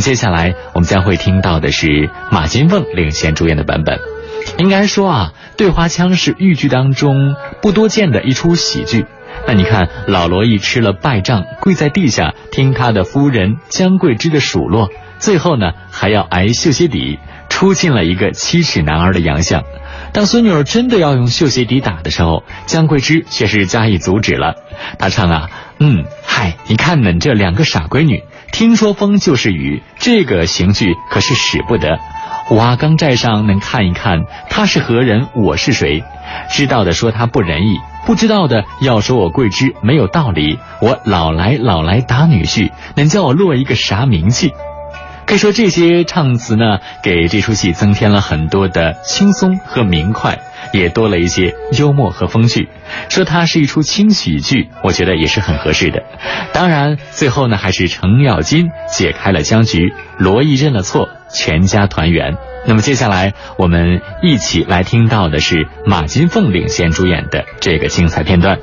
接下来我们将会听到的是马金凤领衔主演的版本。应该说啊，对花腔是豫剧当中不多见的一出喜剧。那你看，老罗一吃了败仗，跪在地下听他的夫人姜桂枝的数落，最后呢还要挨绣鞋底，出尽了一个七尺男儿的洋相。当孙女儿真的要用绣鞋底打的时候，姜桂枝却是加以阻止了。她唱啊，嗯，嗨，你看恁这两个傻闺女，听说风就是雨，这个刑具可是使不得。瓦岗寨上能看一看，他是何人，我是谁？知道的说他不仁义，不知道的要说我桂枝没有道理。我老来老来打女婿，能叫我落一个啥名气？可以说这些唱词呢，给这出戏增添了很多的轻松和明快，也多了一些幽默和风趣。说它是一出轻喜剧，我觉得也是很合适的。当然，最后呢，还是程咬金解开了僵局，罗毅认了错，全家团圆。那么接下来我们一起来听到的是马金凤领衔主演的这个精彩片段。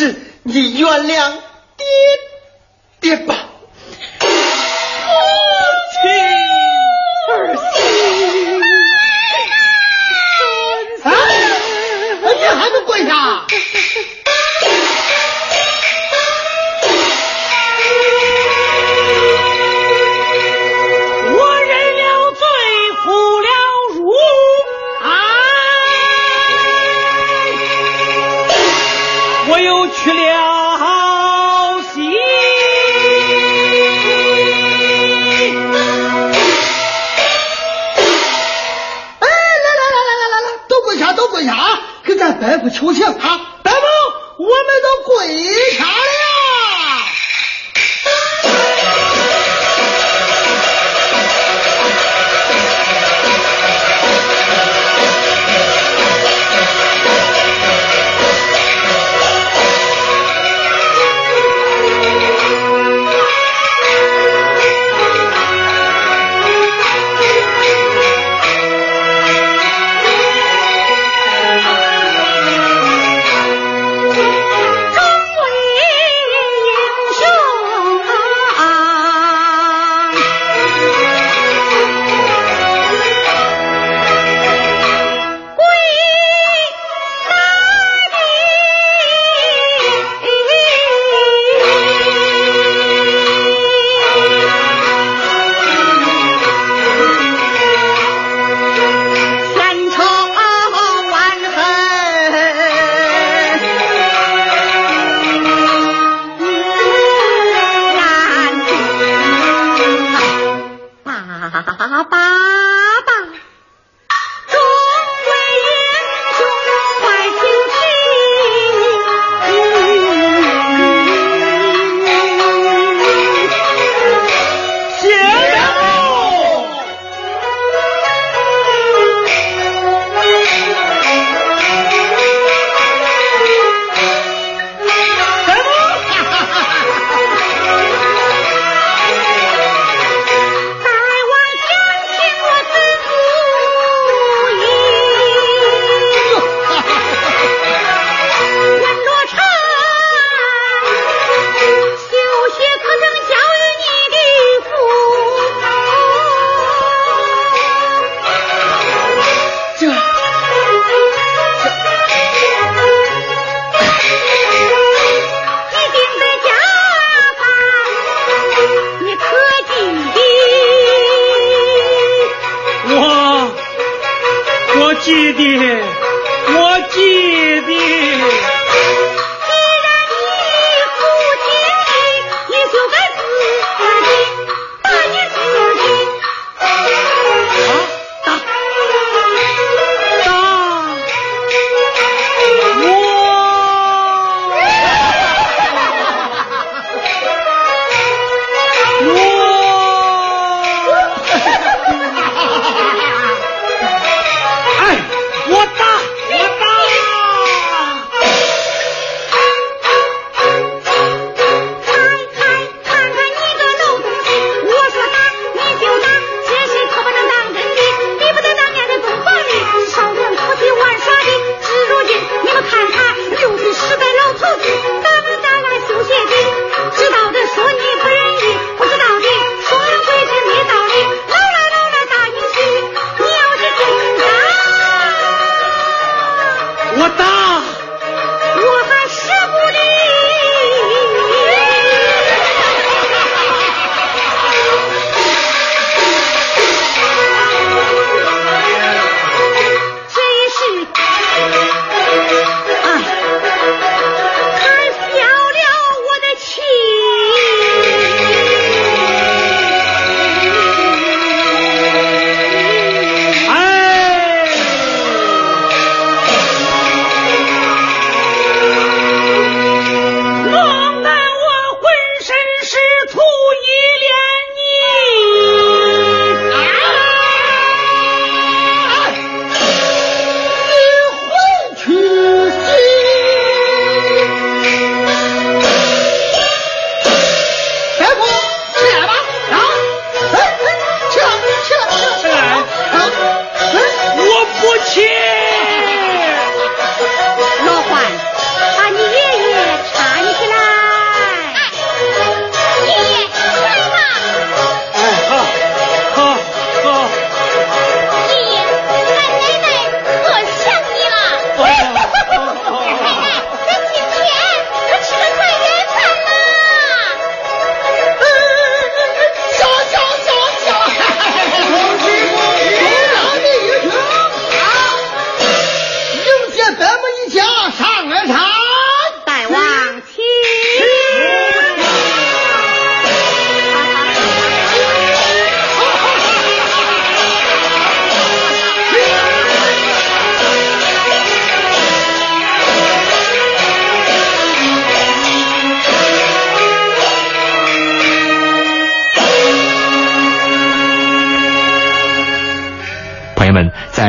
是你原谅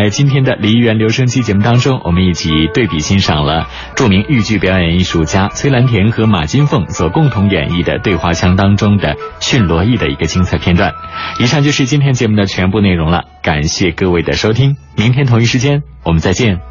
在今天的梨园留声机节目当中，我们一起对比欣赏了著名豫剧表演艺术家崔兰田和马金凤所共同演绎的《对花腔》当中的驯罗艺的一个精彩片段。以上就是今天节目的全部内容了，感谢各位的收听，明天同一时间我们再见。